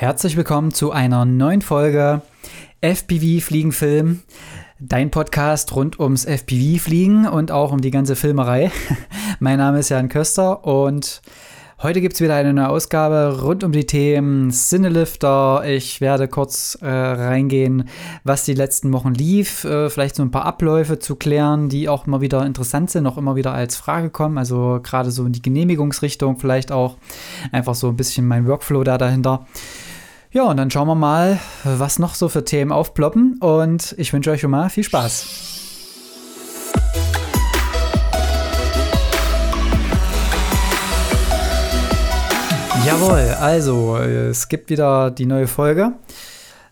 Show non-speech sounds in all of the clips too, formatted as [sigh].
Herzlich willkommen zu einer neuen Folge FPV Fliegenfilm. Dein Podcast rund ums FPV-Fliegen und auch um die ganze Filmerei. [laughs] mein Name ist Jan Köster und heute gibt es wieder eine neue Ausgabe rund um die Themen Cinelifter. Ich werde kurz äh, reingehen, was die letzten Wochen lief, äh, vielleicht so ein paar Abläufe zu klären, die auch immer wieder interessant sind, auch immer wieder als Frage kommen. Also gerade so in die Genehmigungsrichtung, vielleicht auch einfach so ein bisschen mein Workflow da dahinter. Ja, und dann schauen wir mal, was noch so für Themen aufploppen. Und ich wünsche euch schon mal viel Spaß. Jawohl, also es gibt wieder die neue Folge.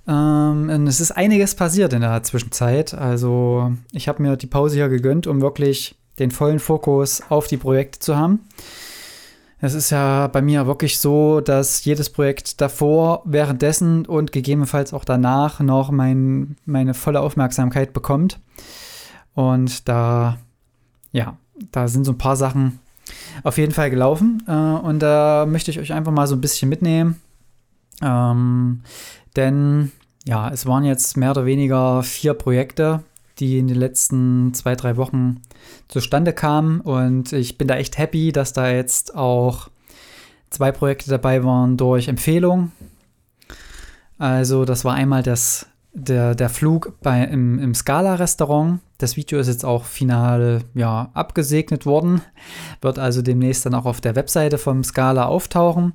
Ähm, es ist einiges passiert in der Zwischenzeit. Also ich habe mir die Pause hier gegönnt, um wirklich den vollen Fokus auf die Projekte zu haben. Es ist ja bei mir wirklich so, dass jedes Projekt davor, währenddessen und gegebenenfalls auch danach noch mein, meine volle Aufmerksamkeit bekommt. Und da, ja, da sind so ein paar Sachen auf jeden Fall gelaufen. Äh, und da möchte ich euch einfach mal so ein bisschen mitnehmen. Ähm, denn ja, es waren jetzt mehr oder weniger vier Projekte, die in den letzten zwei, drei Wochen zustande kamen. Und ich bin da echt happy, dass da jetzt auch zwei Projekte dabei waren durch Empfehlung. Also das war einmal das, der, der Flug bei, im, im Scala-Restaurant. Das Video ist jetzt auch final ja, abgesegnet worden. Wird also demnächst dann auch auf der Webseite vom Scala auftauchen.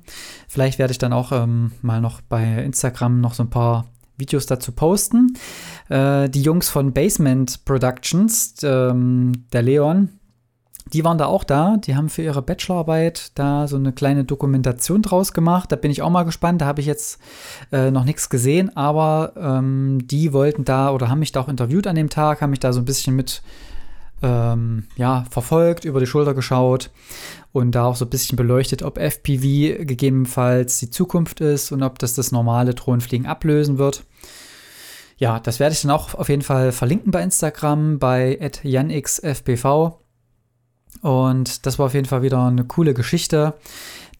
Vielleicht werde ich dann auch ähm, mal noch bei Instagram noch so ein paar Videos dazu posten. Äh, die Jungs von Basement Productions, ähm, der Leon, die waren da auch da. Die haben für ihre Bachelorarbeit da so eine kleine Dokumentation draus gemacht. Da bin ich auch mal gespannt. Da habe ich jetzt äh, noch nichts gesehen, aber ähm, die wollten da oder haben mich da auch interviewt an dem Tag, haben mich da so ein bisschen mit ähm, ja, verfolgt, über die Schulter geschaut und da auch so ein bisschen beleuchtet, ob FPV gegebenenfalls die Zukunft ist und ob das das normale Drohnenfliegen ablösen wird. Ja, das werde ich dann auch auf jeden Fall verlinken bei Instagram, bei janxfpv. Und das war auf jeden Fall wieder eine coole Geschichte.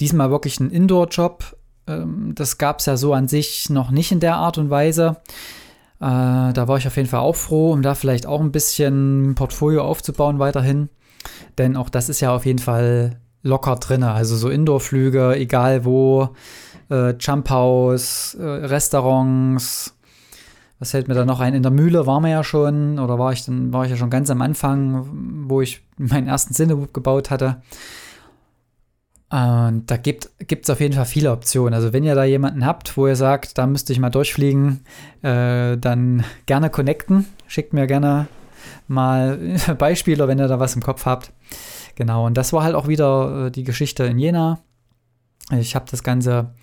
Diesmal wirklich ein Indoor-Job. Ähm, das gab es ja so an sich noch nicht in der Art und Weise. Äh, da war ich auf jeden Fall auch froh, um da vielleicht auch ein bisschen Portfolio aufzubauen weiterhin. Denn auch das ist ja auf jeden Fall locker drin. Also so Indoor-Flüge, egal wo, äh, Jump House, äh, Restaurants. Was fällt mir da noch ein? In der Mühle waren wir ja schon, oder war ich dann, war ich ja schon ganz am Anfang, wo ich meinen ersten Cinewhoop gebaut hatte. Und da gibt es auf jeden Fall viele Optionen. Also wenn ihr da jemanden habt, wo ihr sagt, da müsste ich mal durchfliegen, äh, dann gerne connecten. Schickt mir gerne mal [laughs] Beispiele, wenn ihr da was im Kopf habt. Genau, und das war halt auch wieder äh, die Geschichte in Jena. Ich habe das Ganze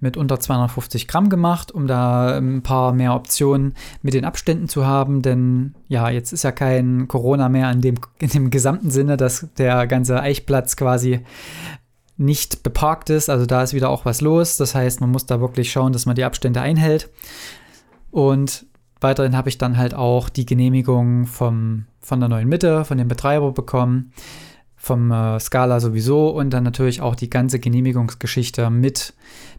mit unter 250 Gramm gemacht, um da ein paar mehr Optionen mit den Abständen zu haben. Denn ja, jetzt ist ja kein Corona mehr in dem, in dem gesamten Sinne, dass der ganze Eichplatz quasi nicht beparkt ist. Also da ist wieder auch was los. Das heißt, man muss da wirklich schauen, dass man die Abstände einhält. Und weiterhin habe ich dann halt auch die Genehmigung vom, von der neuen Mitte, von dem Betreiber bekommen vom äh, Scala sowieso und dann natürlich auch die ganze Genehmigungsgeschichte mit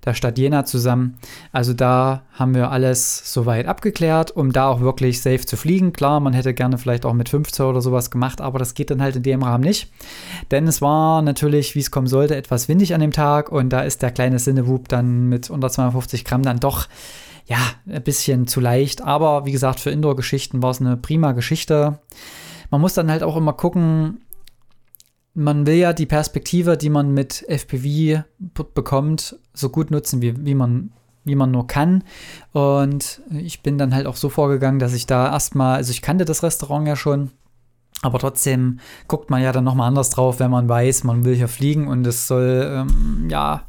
der Stadt Jena zusammen. Also da haben wir alles soweit abgeklärt, um da auch wirklich safe zu fliegen. Klar, man hätte gerne vielleicht auch mit 15 oder sowas gemacht, aber das geht dann halt in dem Rahmen nicht. Denn es war natürlich, wie es kommen sollte, etwas windig an dem Tag und da ist der kleine Sinnewoop dann mit unter 250 Gramm dann doch ja, ein bisschen zu leicht. Aber wie gesagt, für Indoor-Geschichten war es eine prima Geschichte. Man muss dann halt auch immer gucken, man will ja die Perspektive, die man mit FPV bekommt, so gut nutzen, wie, wie, man, wie man nur kann. Und ich bin dann halt auch so vorgegangen, dass ich da erstmal, also ich kannte das Restaurant ja schon, aber trotzdem guckt man ja dann nochmal anders drauf, wenn man weiß, man will hier fliegen und es soll, ähm, ja,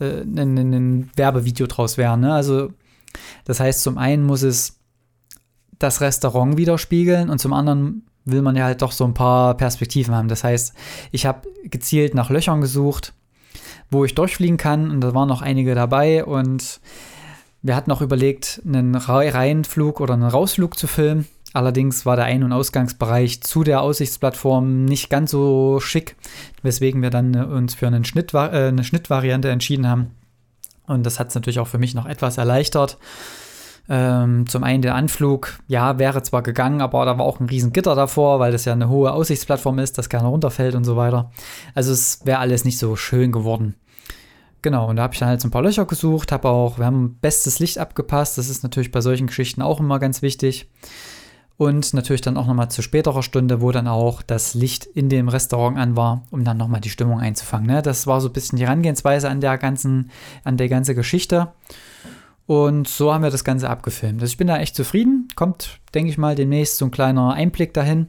äh, ein, ein, Werbevideo draus werden. Ne? Also, das heißt, zum einen muss es das Restaurant widerspiegeln und zum anderen will man ja halt doch so ein paar Perspektiven haben. Das heißt, ich habe gezielt nach Löchern gesucht, wo ich durchfliegen kann und da waren noch einige dabei und wir hatten auch überlegt, einen Reihenflug oder einen Rausflug zu filmen. Allerdings war der Ein- und Ausgangsbereich zu der Aussichtsplattform nicht ganz so schick, weswegen wir dann uns für einen Schnitt, äh, eine Schnittvariante entschieden haben. Und das hat es natürlich auch für mich noch etwas erleichtert. Ähm, zum einen der Anflug, ja, wäre zwar gegangen, aber da war auch ein riesen Gitter davor, weil das ja eine hohe Aussichtsplattform ist, das gerne runterfällt und so weiter. Also es wäre alles nicht so schön geworden. Genau, und da habe ich dann halt so ein paar Löcher gesucht, habe auch, wir haben bestes Licht abgepasst, das ist natürlich bei solchen Geschichten auch immer ganz wichtig. Und natürlich dann auch nochmal zu späterer Stunde, wo dann auch das Licht in dem Restaurant an war, um dann nochmal die Stimmung einzufangen. Ne? Das war so ein bisschen die Herangehensweise an der ganzen, an der ganzen Geschichte. Und so haben wir das Ganze abgefilmt. Also ich bin da echt zufrieden. Kommt, denke ich mal, demnächst so ein kleiner Einblick dahin.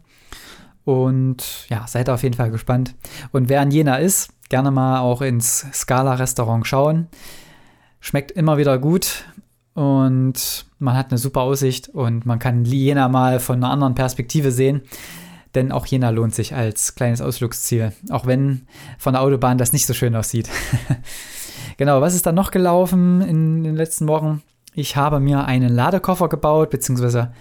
Und ja, seid auf jeden Fall gespannt. Und wer in Jena ist, gerne mal auch ins Scala-Restaurant schauen. Schmeckt immer wieder gut und man hat eine super Aussicht und man kann Jena mal von einer anderen Perspektive sehen. Denn auch Jena lohnt sich als kleines Ausflugsziel, auch wenn von der Autobahn das nicht so schön aussieht. [laughs] genau, was ist dann noch gelaufen in den letzten Wochen? Ich habe mir einen Ladekoffer gebaut, beziehungsweise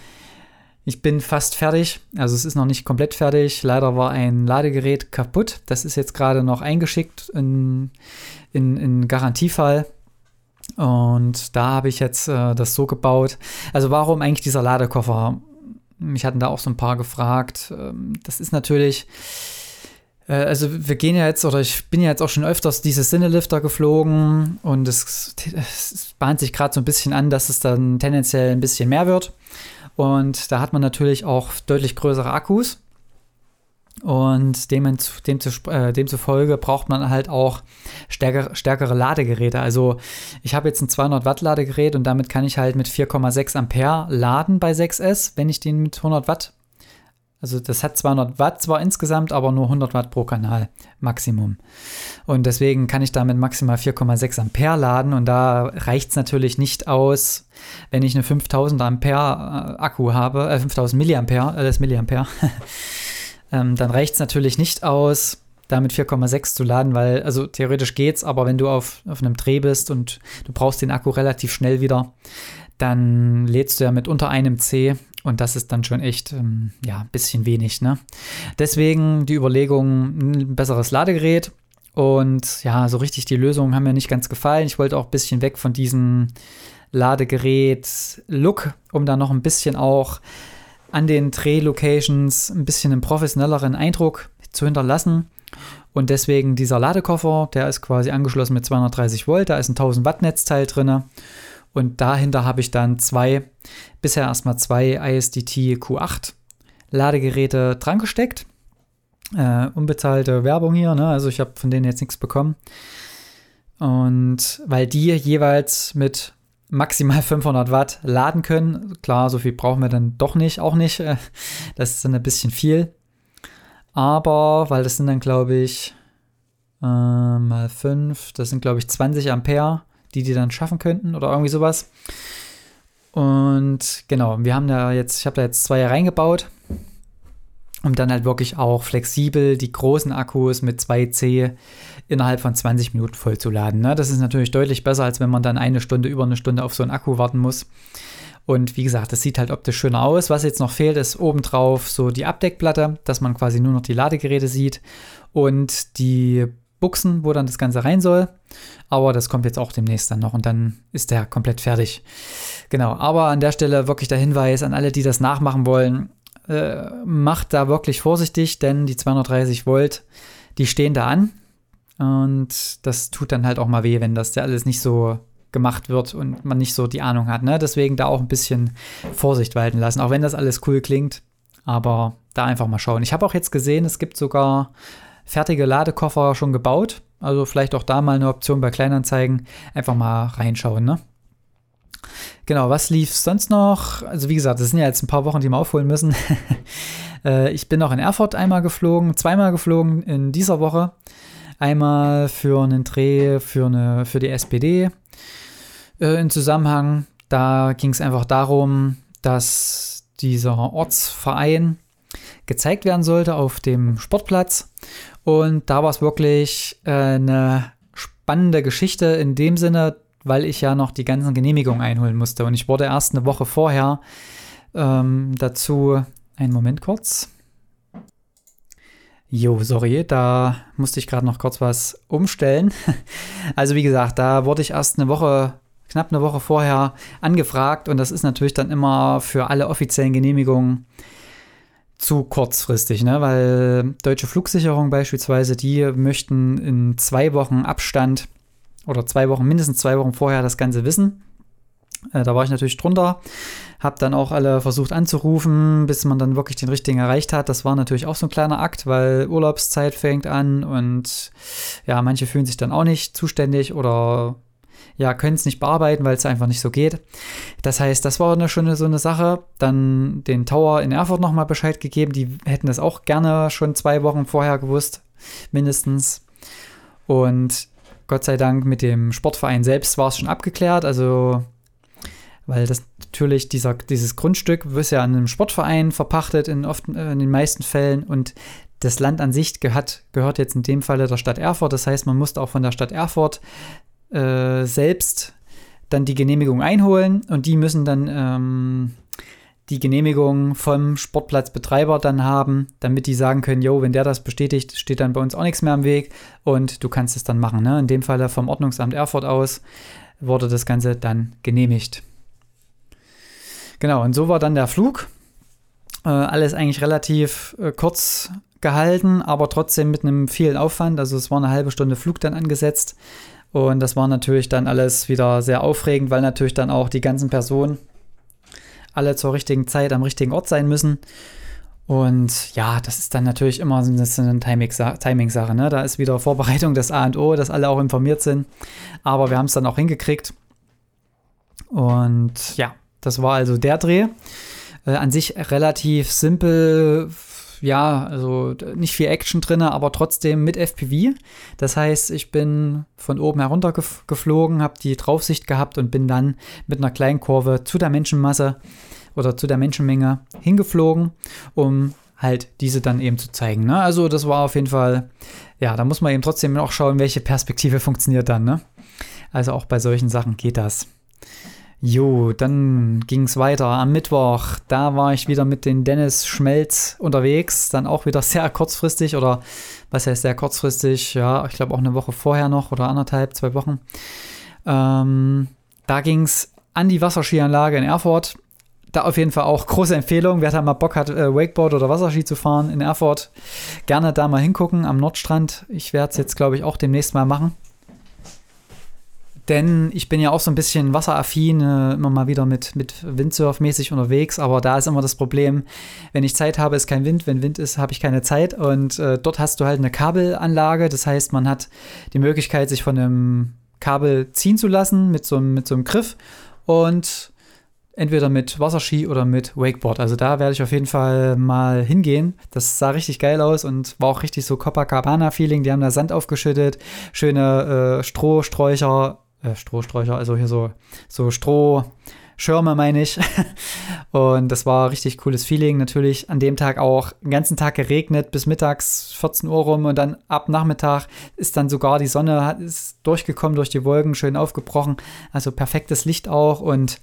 ich bin fast fertig. Also es ist noch nicht komplett fertig. Leider war ein Ladegerät kaputt. Das ist jetzt gerade noch eingeschickt in, in, in Garantiefall. Und da habe ich jetzt äh, das so gebaut. Also warum eigentlich dieser Ladekoffer? Mich hatten da auch so ein paar gefragt. Ähm, das ist natürlich also wir gehen ja jetzt, oder ich bin ja jetzt auch schon öfters diese Sinnelifter geflogen und es, es bahnt sich gerade so ein bisschen an, dass es dann tendenziell ein bisschen mehr wird. Und da hat man natürlich auch deutlich größere Akkus. Und dem, dem, äh, demzufolge braucht man halt auch stärkere, stärkere Ladegeräte. Also ich habe jetzt ein 200 Watt Ladegerät und damit kann ich halt mit 4,6 Ampere laden bei 6S, wenn ich den mit 100 Watt also das hat 200 Watt zwar insgesamt, aber nur 100 Watt pro Kanal Maximum. Und deswegen kann ich damit maximal 4,6 Ampere laden und da reicht es natürlich nicht aus, wenn ich eine 5000 Ampere äh, Akku habe, äh, 5000 Milliampere, äh, das Milliampere, [laughs] ähm, dann reicht es natürlich nicht aus, damit 4,6 zu laden, weil, also theoretisch geht's, aber wenn du auf, auf einem Dreh bist und du brauchst den Akku relativ schnell wieder, dann lädst du ja mit unter einem C und das ist dann schon echt, ähm, ja, ein bisschen wenig, ne? Deswegen die Überlegung, ein besseres Ladegerät. Und ja, so richtig die Lösungen haben mir nicht ganz gefallen. Ich wollte auch ein bisschen weg von diesem Ladegerät-Look, um da noch ein bisschen auch an den Dreh-Locations ein bisschen einen professionelleren Eindruck zu hinterlassen. Und deswegen dieser Ladekoffer, der ist quasi angeschlossen mit 230 Volt, da ist ein 1000 Watt Netzteil drin. Und dahinter habe ich dann zwei, bisher erstmal zwei ISDT Q8 Ladegeräte dran gesteckt. Äh, unbezahlte Werbung hier, ne? also ich habe von denen jetzt nichts bekommen. Und weil die jeweils mit maximal [laughs] 500 Watt laden können, klar, so viel brauchen wir dann doch nicht, auch nicht. [laughs] Das ist dann ein bisschen viel. Aber, weil das sind dann, glaube ich, äh, mal 5, das sind, glaube ich, 20 Ampere die die dann schaffen könnten oder irgendwie sowas. Und genau, wir haben da jetzt, ich habe da jetzt zwei reingebaut, um dann halt wirklich auch flexibel die großen Akkus mit 2C innerhalb von 20 Minuten vollzuladen. Ne? Das ist natürlich deutlich besser, als wenn man dann eine Stunde, über eine Stunde auf so einen Akku warten muss. Und wie gesagt, das sieht halt optisch schöner aus. Was jetzt noch fehlt, ist obendrauf so die Abdeckplatte, dass man quasi nur noch die Ladegeräte sieht und die Buchsen, wo dann das Ganze rein soll. Aber das kommt jetzt auch demnächst dann noch und dann ist der komplett fertig. Genau, aber an der Stelle wirklich der Hinweis an alle, die das nachmachen wollen, äh, macht da wirklich vorsichtig, denn die 230 Volt, die stehen da an. Und das tut dann halt auch mal weh, wenn das ja alles nicht so gemacht wird und man nicht so die Ahnung hat. Ne? Deswegen da auch ein bisschen Vorsicht walten lassen, auch wenn das alles cool klingt. Aber da einfach mal schauen. Ich habe auch jetzt gesehen, es gibt sogar fertige Ladekoffer schon gebaut. Also vielleicht auch da mal eine Option bei Kleinanzeigen. Einfach mal reinschauen, ne? Genau, was lief sonst noch? Also wie gesagt, das sind ja jetzt ein paar Wochen, die wir aufholen müssen. [laughs] Äh, ich bin noch in Erfurt einmal geflogen, zweimal geflogen in dieser Woche. Einmal für einen Dreh für, eine, für die SPD äh, in Zusammenhang. Da ging es einfach darum, dass dieser Ortsverein gezeigt werden sollte auf dem Sportplatz. Und da war es wirklich äh, eine spannende Geschichte in dem Sinne, weil ich ja noch die ganzen Genehmigungen einholen musste. Und ich wurde erst eine Woche vorher ähm, dazu, einen Moment kurz. Jo, sorry, da musste ich gerade noch kurz was umstellen. [laughs] Also wie gesagt, da wurde ich erst eine Woche, knapp eine Woche vorher angefragt und das ist natürlich dann immer für alle offiziellen Genehmigungen zu kurzfristig, ne? weil deutsche Flugsicherung beispielsweise, die möchten in zwei Wochen Abstand oder zwei Wochen, mindestens zwei Wochen vorher das Ganze wissen. Äh, da war ich natürlich drunter, habe dann auch alle versucht anzurufen, bis man dann wirklich den richtigen erreicht hat. Das war natürlich auch so ein kleiner Akt, weil Urlaubszeit fängt an und ja, manche fühlen sich dann auch nicht zuständig oder ja, können es nicht bearbeiten, weil es einfach nicht so geht. Das heißt, das war eine, schon so eine Sache. Dann den Tower in Erfurt nochmal Bescheid gegeben. Die hätten das auch gerne schon zwei Wochen vorher gewusst, mindestens. Und Gott sei Dank mit dem Sportverein selbst war es schon abgeklärt. Also, weil das natürlich dieser, dieses Grundstück ist ja an einem Sportverein verpachtet in, oft, in den meisten Fällen und das Land an sich gehört, gehört jetzt in dem Falle der Stadt Erfurt. Das heißt, man musste auch von der Stadt Erfurt äh, selbst dann die Genehmigung einholen und die müssen dann ähm, die Genehmigung vom Sportplatzbetreiber dann haben, damit die sagen können, jo, wenn der das bestätigt, steht dann bei uns auch nichts mehr im Weg und du kannst es dann machen. Ne? In dem Fall vom Ordnungsamt Erfurt aus wurde das Ganze dann genehmigt. Genau, und so war dann der Flug. Äh, alles eigentlich relativ äh, kurz gehalten, aber trotzdem mit einem vielen Aufwand. Also es war eine halbe Stunde Flug dann angesetzt. Und das war natürlich dann alles wieder sehr aufregend, weil natürlich dann auch die ganzen Personen alle zur richtigen Zeit am richtigen Ort sein müssen. Und ja, das ist dann natürlich immer so eine Timing-Sache. Ne? Da ist wieder Vorbereitung des A und O, dass alle auch informiert sind. Aber wir haben es dann auch hingekriegt. Und ja, das war also der Dreh. Äh, an sich relativ simpel, ja, also nicht viel Action drin, aber trotzdem mit FPV. Das heißt, ich bin von oben herunter geflogen, habe die Draufsicht gehabt und bin dann mit einer kleinen Kurve zu der Menschenmasse oder zu der Menschenmenge hingeflogen, um halt diese dann eben zu zeigen. Ne? Also das war auf jeden Fall, ja, da muss man eben trotzdem auch schauen, welche Perspektive funktioniert dann. Ne? Also auch bei solchen Sachen geht das. Jo, dann ging es weiter am Mittwoch. Da war ich wieder mit den Dennis Schmelz unterwegs. Dann auch wieder sehr kurzfristig oder was heißt sehr kurzfristig? Ja, ich glaube auch eine Woche vorher noch oder anderthalb, zwei Wochen. Ähm, da ging es an die Wasserskianlage in Erfurt. Da auf jeden Fall auch große Empfehlung. Wer da mal Bock hat, äh, Wakeboard oder Wasserski zu fahren in Erfurt, gerne da mal hingucken am Nordstrand. Ich werde es jetzt, glaube ich, auch demnächst mal machen. Denn ich bin ja auch so ein bisschen wasseraffin, äh, immer mal wieder mit, mit Windsurf-mäßig unterwegs, aber da ist immer das Problem, wenn ich Zeit habe, ist kein Wind, wenn Wind ist, habe ich keine Zeit und äh, dort hast du halt eine Kabelanlage, das heißt, man hat die Möglichkeit, sich von einem Kabel ziehen zu lassen mit so, mit so einem Griff und entweder mit Wasserski oder mit Wakeboard. Also da werde ich auf jeden Fall mal hingehen. Das sah richtig geil aus und war auch richtig so Copacabana-Feeling. Die haben da Sand aufgeschüttet, schöne äh, Strohsträucher äh, Strohsträucher, also hier so, so Strohschirme, meine ich. [laughs] Und das war richtig cooles Feeling. Natürlich an dem Tag auch den ganzen Tag geregnet bis mittags 14 Uhr rum und dann ab Nachmittag ist dann sogar die Sonne ist durchgekommen durch die Wolken, schön aufgebrochen. Also perfektes Licht auch und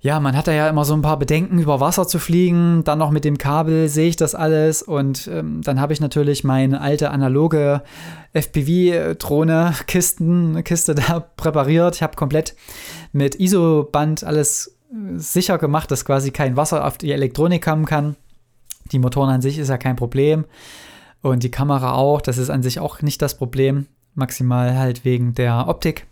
ja, man hat da ja immer so ein paar Bedenken, über Wasser zu fliegen. Dann noch mit dem Kabel sehe ich das alles. Und ähm, dann habe ich natürlich meine alte analoge FPV-Drohne, Kiste [laughs] da präpariert. Ich habe komplett mit ISO-Band alles äh, sicher gemacht, dass quasi kein Wasser auf die Elektronik kommen kann. Die Motoren an sich ist ja kein Problem. Und die Kamera auch. Das ist an sich auch nicht das Problem. Maximal halt wegen der Optik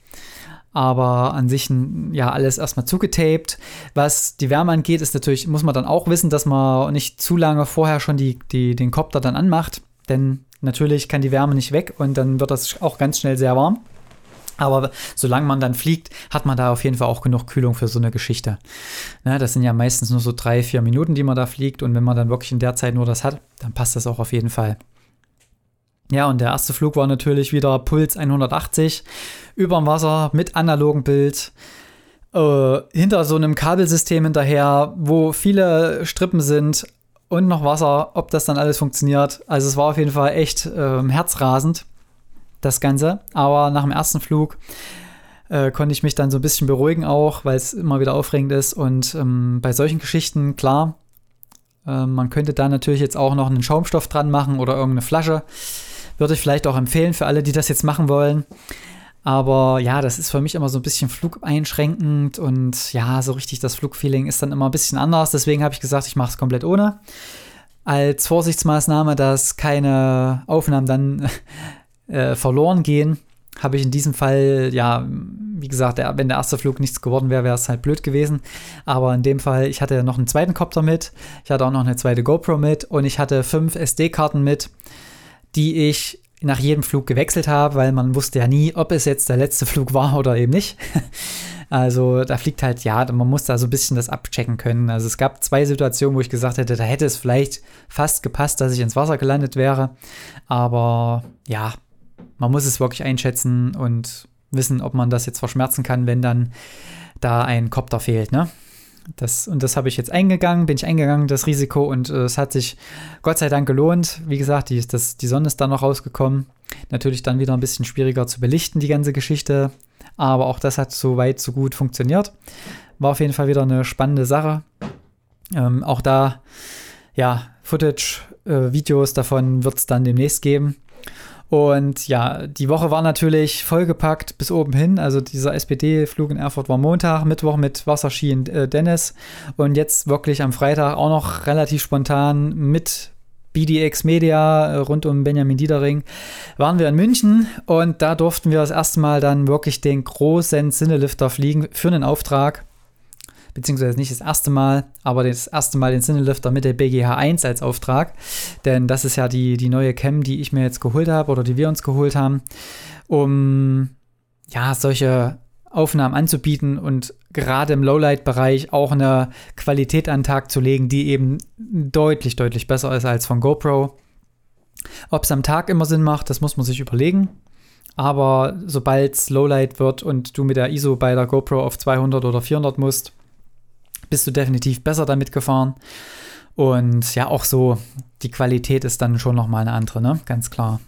aber an sich ja alles erstmal zugetaped. Was die Wärme angeht, ist natürlich, muss man dann auch wissen, dass man nicht zu lange vorher schon die, die, den Kopter dann anmacht, denn natürlich kann die Wärme nicht weg und dann wird das auch ganz schnell sehr warm. Aber solange man dann fliegt, hat man da auf jeden Fall auch genug Kühlung für so eine Geschichte. Ne, das sind ja meistens nur so drei, vier Minuten, die man da fliegt. Und wenn man dann wirklich in der Zeit nur das hat, dann passt das auch auf jeden Fall. Ja, und der erste Flug war natürlich wieder Puls 180 überm Wasser mit analogem Bild. Äh, hinter so einem Kabelsystem hinterher, wo viele Strippen sind und noch Wasser, ob das dann alles funktioniert. Also es war auf jeden Fall echt äh, herzrasend, das Ganze. Aber nach dem ersten Flug äh, konnte ich mich dann so ein bisschen beruhigen auch, weil es immer wieder aufregend ist. Und ähm, bei solchen Geschichten, klar, Äh, man könnte da natürlich jetzt auch noch einen Schaumstoff dran machen oder irgendeine Flasche. Würde ich vielleicht auch empfehlen für alle, die das jetzt machen wollen. Aber ja, das ist für mich immer so ein bisschen flugeinschränkend und ja, so richtig das Flugfeeling ist dann immer ein bisschen anders. Deswegen habe ich gesagt, ich mache es komplett ohne. Als Vorsichtsmaßnahme, dass keine Aufnahmen dann [laughs] äh, verloren gehen, habe ich in diesem Fall, ja, wie gesagt, der, wenn der erste Flug nichts geworden wäre, wäre es halt blöd gewesen. Aber in dem Fall, ich hatte noch einen zweiten Copter mit, ich hatte auch noch eine zweite GoPro mit und ich hatte fünf SD-Karten mit, die ich nach jedem Flug gewechselt habe, weil man wusste ja nie, ob es jetzt der letzte Flug war oder eben nicht. [laughs] Also da fliegt halt, ja, man muss da so ein bisschen das abchecken können. Also es gab zwei Situationen, wo ich gesagt hätte, da hätte es vielleicht fast gepasst, dass ich ins Wasser gelandet wäre. Aber ja, man muss es wirklich einschätzen und wissen, ob man das jetzt verschmerzen kann, wenn dann da ein Kopter fehlt, ne? Das, und das habe ich jetzt eingegangen, bin ich eingegangen, das Risiko, und äh, es hat sich Gott sei Dank gelohnt. Wie gesagt, die, das, die Sonne ist dann noch rausgekommen. Natürlich dann wieder ein bisschen schwieriger zu belichten, die ganze Geschichte. Aber auch das hat so weit, so gut funktioniert. War auf jeden Fall wieder eine spannende Sache. Ähm, auch da, ja, Footage, äh, Videos davon wird es dann demnächst geben. Und ja, die Woche war natürlich vollgepackt bis oben hin. Also dieser SPD-Flug in Erfurt war Montag, Mittwoch mit Wasserski in äh, Dennis. Und jetzt wirklich am Freitag auch noch relativ spontan mit BDX Media äh, rund um Benjamin Diedering waren wir in München. Und da durften wir das erste Mal dann wirklich den großen Sinnelifter fliegen für einen Auftrag beziehungsweise nicht das erste Mal, aber das erste Mal den Cinelifter mit der BGH 1 als Auftrag. Denn das ist ja die, die neue Cam, die ich mir jetzt geholt habe oder die wir uns geholt haben, um ja, solche Aufnahmen anzubieten und gerade im Lowlight-Bereich auch eine Qualität an den Tag zu legen, die eben deutlich, deutlich besser ist als von GoPro. Ob es am Tag immer Sinn macht, das muss man sich überlegen. Aber sobald es Lowlight wird und du mit der ISO bei der GoPro auf 200 oder 400 musst, bist du definitiv besser damit gefahren. Und ja, auch so, die Qualität ist dann schon nochmal eine andere, ne? Ganz klar.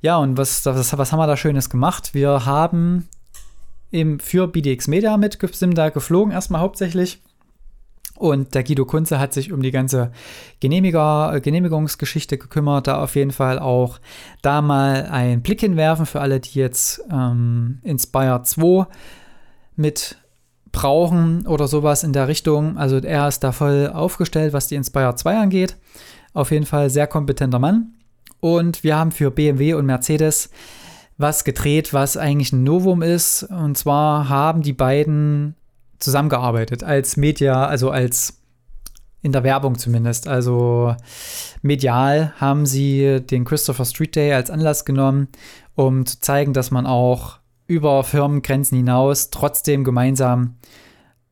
Ja, und was, was, was haben wir da Schönes gemacht? Wir haben eben für BDX Media mit Simda geflogen, erstmal hauptsächlich. Und der Guido Kunze hat sich um die ganze Genehmiger, äh, Genehmigungsgeschichte gekümmert, da auf jeden Fall auch da mal einen Blick hinwerfen für alle, die jetzt ähm, Inspire 2 mit brauchen oder sowas in der Richtung. Also er ist da voll aufgestellt, was die Inspire 2 angeht. Auf jeden Fall sehr kompetenter Mann. Und wir haben für BMW und Mercedes was gedreht, was eigentlich ein Novum ist. Und zwar haben die beiden zusammengearbeitet als Media, also als in der Werbung zumindest. Also medial haben sie den Christopher Street Day als Anlass genommen, um zu zeigen, dass man auch über Firmengrenzen hinaus trotzdem gemeinsam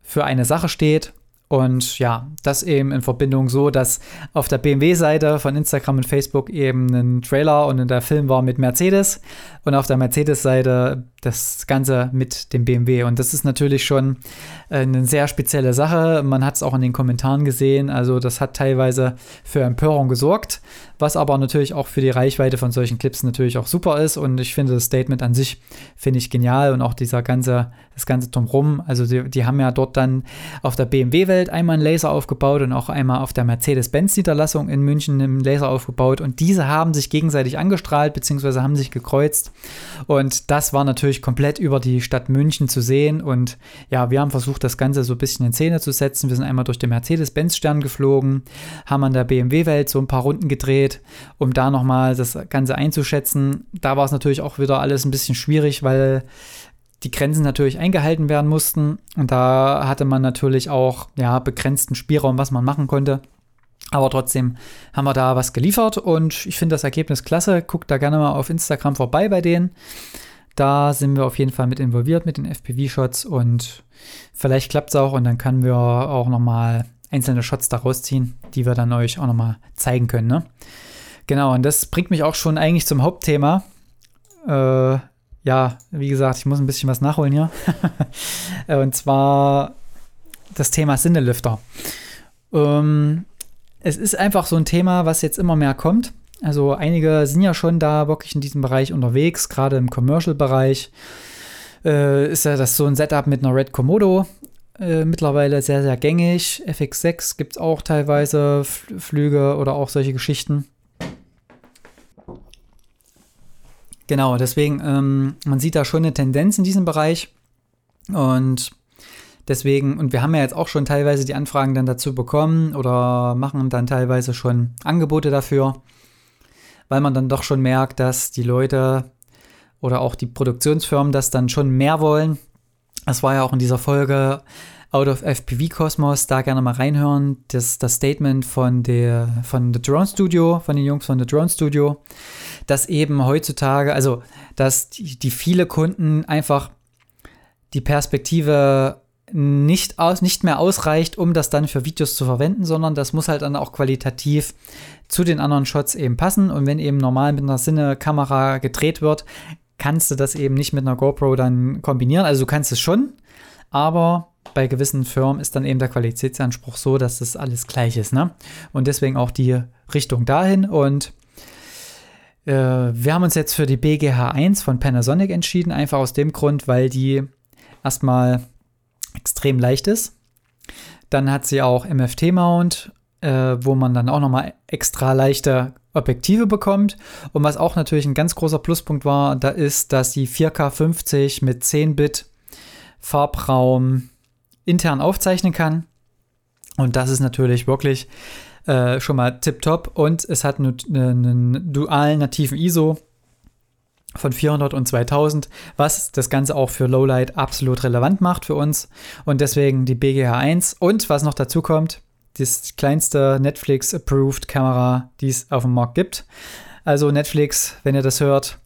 für eine Sache steht. Und ja, das eben in Verbindung so, dass auf der BMW-Seite von Instagram und Facebook eben ein Trailer und der Film war mit Mercedes. Und auf der Mercedes-Seite das Ganze mit dem BMW. Und das ist natürlich schon äh, eine sehr spezielle Sache. Man hat es auch in den Kommentaren gesehen. Also das hat teilweise für Empörung gesorgt, was aber natürlich auch für die Reichweite von solchen Clips natürlich auch super ist. Und ich finde das Statement an sich finde ich genial und auch dieser ganze, das ganze drumrum. Also die, die haben ja dort dann auf der BMW-Welt einmal einen Laser aufgebaut und auch einmal auf der Mercedes-Benz-Niederlassung in München einen Laser aufgebaut. Und diese haben sich gegenseitig angestrahlt, beziehungsweise haben sich gekreuzt. Und das war natürlich komplett über die Stadt München zu sehen. Und ja, wir haben versucht, das Ganze so ein bisschen in Szene zu setzen. Wir sind einmal durch den Mercedes-Benz-Stern geflogen, haben an der BMW-Welt so ein paar Runden gedreht, um da nochmal das Ganze einzuschätzen. Da war es natürlich auch wieder alles ein bisschen schwierig, weil die Grenzen natürlich eingehalten werden mussten. Und da hatte man natürlich auch ja, begrenzten Spielraum, was man machen konnte. Aber trotzdem haben wir da was geliefert und ich finde das Ergebnis klasse. Guckt da gerne mal auf Instagram vorbei bei denen. Da sind wir auf jeden Fall mit involviert mit den FPV-Shots und vielleicht klappt es auch und dann können wir auch nochmal einzelne Shots daraus ziehen, die wir dann euch auch nochmal zeigen können. Ne? Genau, und das bringt mich auch schon eigentlich zum Hauptthema. Äh, ja, wie gesagt, ich muss ein bisschen was nachholen hier. [laughs] und zwar das Thema Sinnelüfter. Ähm, es ist einfach so ein Thema, was jetzt immer mehr kommt. Also einige sind ja schon da wirklich in diesem Bereich unterwegs, gerade im Commercial-Bereich. Äh, ist ja das so ein Setup mit einer Red Komodo. äh, mittlerweile sehr, sehr gängig. FX6 gibt es auch teilweise Flüge oder auch solche Geschichten. Genau, deswegen, ähm, man sieht da schon eine Tendenz in diesem Bereich. Und deswegen, und wir haben ja jetzt auch schon teilweise die Anfragen dann dazu bekommen oder machen dann teilweise schon Angebote dafür, weil man dann doch schon merkt, dass die Leute oder auch die Produktionsfirmen das dann schon mehr wollen. Das war ja auch in dieser Folge Out of FPV Cosmos, da gerne mal reinhören. Das, das Statement von der von The Drone Studio, von den Jungs von The Drone Studio, dass eben heutzutage, also dass die, die viele Kunden einfach die Perspektive nicht, aus, nicht mehr ausreicht, um das dann für Videos zu verwenden, sondern das muss halt dann auch qualitativ zu den anderen Shots eben passen. Und wenn eben normal mit einer Sinne-Kamera gedreht wird, kannst du das eben nicht mit einer GoPro dann kombinieren. Also du kannst es schon, aber bei gewissen Firmen ist dann eben der Qualitätsanspruch so, dass das alles gleich ist. Ne? Und deswegen auch die Richtung dahin. Und äh, wir haben uns jetzt für die BGH 1 von Panasonic entschieden, einfach aus dem Grund, weil die erstmal extrem leicht ist. Dann hat sie auch MFT-Mount, äh, wo man dann auch nochmal extra leichte Objektive bekommt. Und was auch natürlich ein ganz großer Pluspunkt war, da ist, dass sie 4K 50 mit 10-Bit Farbraum intern aufzeichnen kann. Und das ist natürlich wirklich äh, schon mal tipptopp. Und es hat einen, einen dualen nativen ISO von 400 und 2000, was das Ganze auch für Lowlight absolut relevant macht für uns. Und deswegen die BGH 1. Und was noch dazu kommt, das kleinste Netflix-approved Kamera, die es auf dem Markt gibt. Also Netflix, wenn ihr das hört,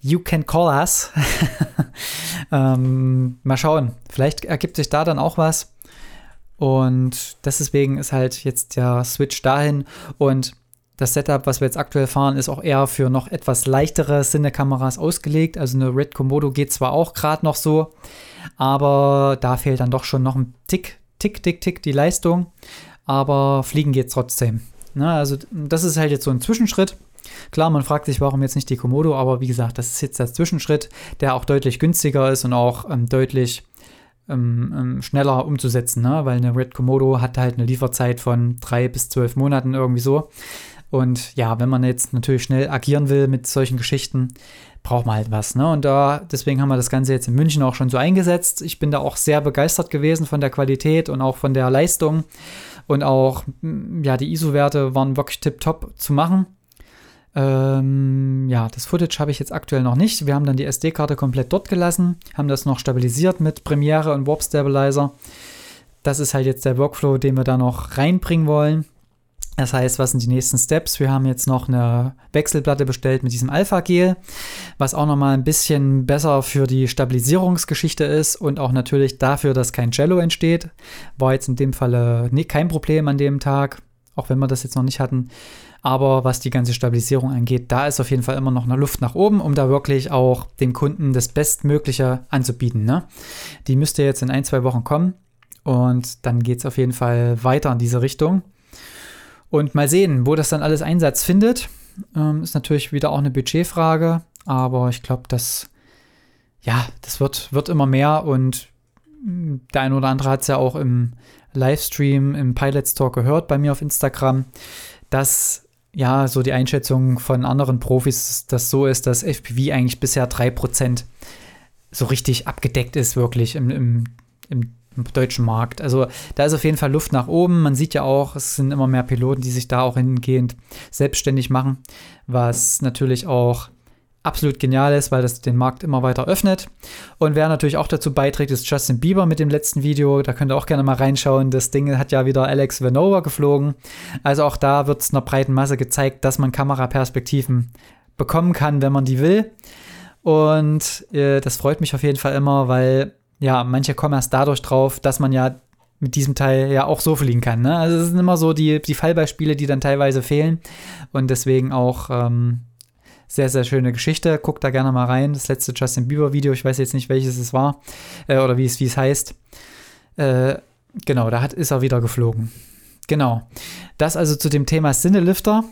you can call us. [laughs] ähm, mal schauen, vielleicht ergibt sich da dann auch was. Und deswegen ist halt jetzt der Switch dahin. Und das Setup, was wir jetzt aktuell fahren, ist auch eher für noch etwas leichtere Cine-Kameras ausgelegt. Also eine Red Komodo geht zwar auch gerade noch so, aber da fehlt dann doch schon noch ein Tick, Tick, Tick, Tick die Leistung. Aber fliegen geht trotzdem. Na, also das ist halt jetzt so ein Zwischenschritt. Klar, man fragt sich, warum jetzt nicht die Komodo, aber wie gesagt, das ist jetzt der Zwischenschritt, der auch deutlich günstiger ist und auch ähm, deutlich ähm, ähm, schneller umzusetzen, ne? weil eine Red Komodo hat halt eine Lieferzeit von drei bis zwölf Monaten irgendwie so. Und ja, wenn man jetzt natürlich schnell agieren will mit solchen Geschichten, braucht man halt was. Ne? Und da, deswegen haben wir das Ganze jetzt in München auch schon so eingesetzt. Ich bin da auch sehr begeistert gewesen von der Qualität und auch von der Leistung. Und auch, ja, die ISO-Werte waren wirklich tipptopp zu machen. Ähm, ja, das Footage habe ich jetzt aktuell noch nicht. Wir haben dann die SD-Karte komplett dort gelassen, haben das noch stabilisiert mit Premiere und Warp Stabilizer. Das ist halt jetzt der Workflow, den wir da noch reinbringen wollen. Das heißt, was sind die nächsten Steps? Wir haben jetzt noch eine Wechselplatte bestellt mit diesem Alpha-Gel, was auch nochmal ein bisschen besser für die Stabilisierungsgeschichte ist und auch natürlich dafür, dass kein Jello entsteht. War jetzt in dem Falle nee, kein Problem an dem Tag, auch wenn wir das jetzt noch nicht hatten. Aber was die ganze Stabilisierung angeht, da ist auf jeden Fall immer noch eine Luft nach oben, um da wirklich auch dem Kunden das Bestmögliche anzubieten. Ne? Die müsste jetzt in ein, zwei Wochen kommen und dann geht es auf jeden Fall weiter in diese Richtung. Und mal sehen, wo das dann alles Einsatz findet. Ähm, ist natürlich wieder auch eine Budgetfrage, aber ich glaube, das, ja, das wird, wird immer mehr und der eine oder andere hat es ja auch im Livestream, im Pilot Store gehört bei mir auf Instagram, dass ja, so die Einschätzung von anderen Profis, das so ist, dass FPV eigentlich bisher 3% so richtig abgedeckt ist, wirklich im, im, im deutschen Markt. Also da ist auf jeden Fall Luft nach oben. Man sieht ja auch, es sind immer mehr Piloten, die sich da auch hingehend selbstständig machen, was natürlich auch absolut genial ist, weil das den Markt immer weiter öffnet. Und wer natürlich auch dazu beiträgt, ist Justin Bieber mit dem letzten Video. Da könnt ihr auch gerne mal reinschauen. Das Ding hat ja wieder Alex Venova geflogen. Also auch da wird es einer breiten Masse gezeigt, dass man Kameraperspektiven bekommen kann, wenn man die will. Und äh, das freut mich auf jeden Fall immer, weil ja, manche kommen erst dadurch drauf, dass man ja mit diesem Teil ja auch so fliegen kann. Ne? Also es sind immer so die, die Fallbeispiele, die dann teilweise fehlen. Und deswegen auch ähm, sehr, sehr schöne Geschichte. Guckt da gerne mal rein. Das letzte Justin Bieber-Video, ich weiß jetzt nicht, welches es war äh, oder wie es, wie es heißt. Äh, genau, da hat, ist er wieder geflogen. Genau. Das also zu dem Thema Sinnelifter.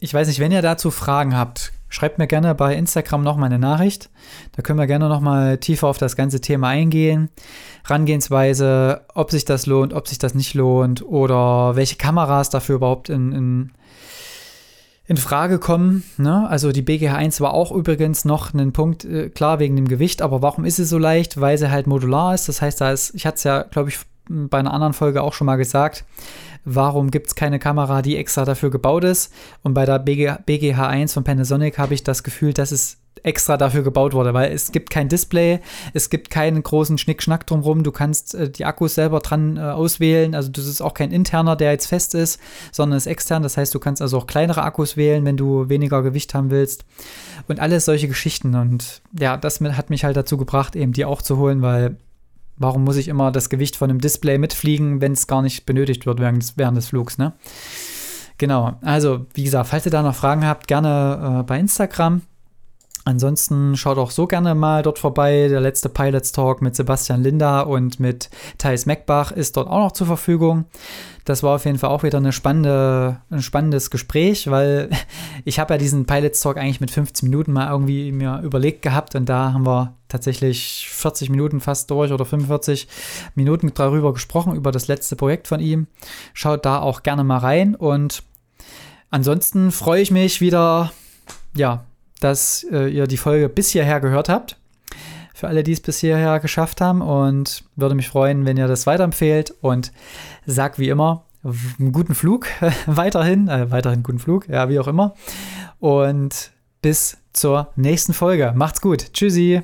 Ich weiß nicht, wenn ihr dazu Fragen habt, schreibt mir gerne bei Instagram noch mal eine Nachricht. Da können wir gerne noch mal tiefer auf das ganze Thema eingehen. Rangehensweise, ob sich das lohnt, ob sich das nicht lohnt oder welche Kameras dafür überhaupt in, in, in Frage kommen. Ne? Also die BGH1 war auch übrigens noch ein Punkt, äh, klar wegen dem Gewicht, aber warum ist sie so leicht? Weil sie halt modular ist. Das heißt, da ist, ich hatte es ja, glaube ich, bei einer anderen Folge auch schon mal gesagt, warum gibt es keine Kamera, die extra dafür gebaut ist? Und bei der BG, BGH1 von Panasonic habe ich das Gefühl, dass es extra dafür gebaut wurde, weil es gibt kein Display, es gibt keinen großen Schnickschnack drumherum, du kannst äh, die Akkus selber dran äh, auswählen, also das ist auch kein interner, der jetzt fest ist, sondern ist extern, das heißt, du kannst also auch kleinere Akkus wählen, wenn du weniger Gewicht haben willst. Und alles solche Geschichten. Und ja, das hat mich halt dazu gebracht, eben die auch zu holen, weil Warum muss ich immer das Gewicht von einem Display mitfliegen, wenn es gar nicht benötigt wird während des, während des Flugs, ne? Genau, also wie gesagt, falls ihr da noch Fragen habt, gerne äh, bei Instagram. Ansonsten schaut auch so gerne mal dort vorbei. Der letzte Pilots Talk mit Sebastian Linder und mit Thais Meckbach ist dort auch noch zur Verfügung. Das war auf jeden Fall auch wieder eine spannende, ein spannendes Gespräch, weil [laughs] ich habe ja diesen Pilots Talk eigentlich mit 15 Minuten mal irgendwie mir überlegt gehabt und da haben wir tatsächlich 40 Minuten fast durch oder 45 Minuten darüber gesprochen, über das letzte Projekt von ihm. Schaut da auch gerne mal rein und ansonsten freue ich mich wieder, ja, dass äh, ihr die Folge bis hierher gehört habt. Für alle, die es bis hierher geschafft haben. Und würde mich freuen, wenn ihr das weiterempfehlt. Und sag wie immer, einen guten Flug [laughs] weiterhin. Äh, weiterhin guten Flug, ja, wie auch immer. Und bis zur nächsten Folge. Macht's gut. Tschüssi.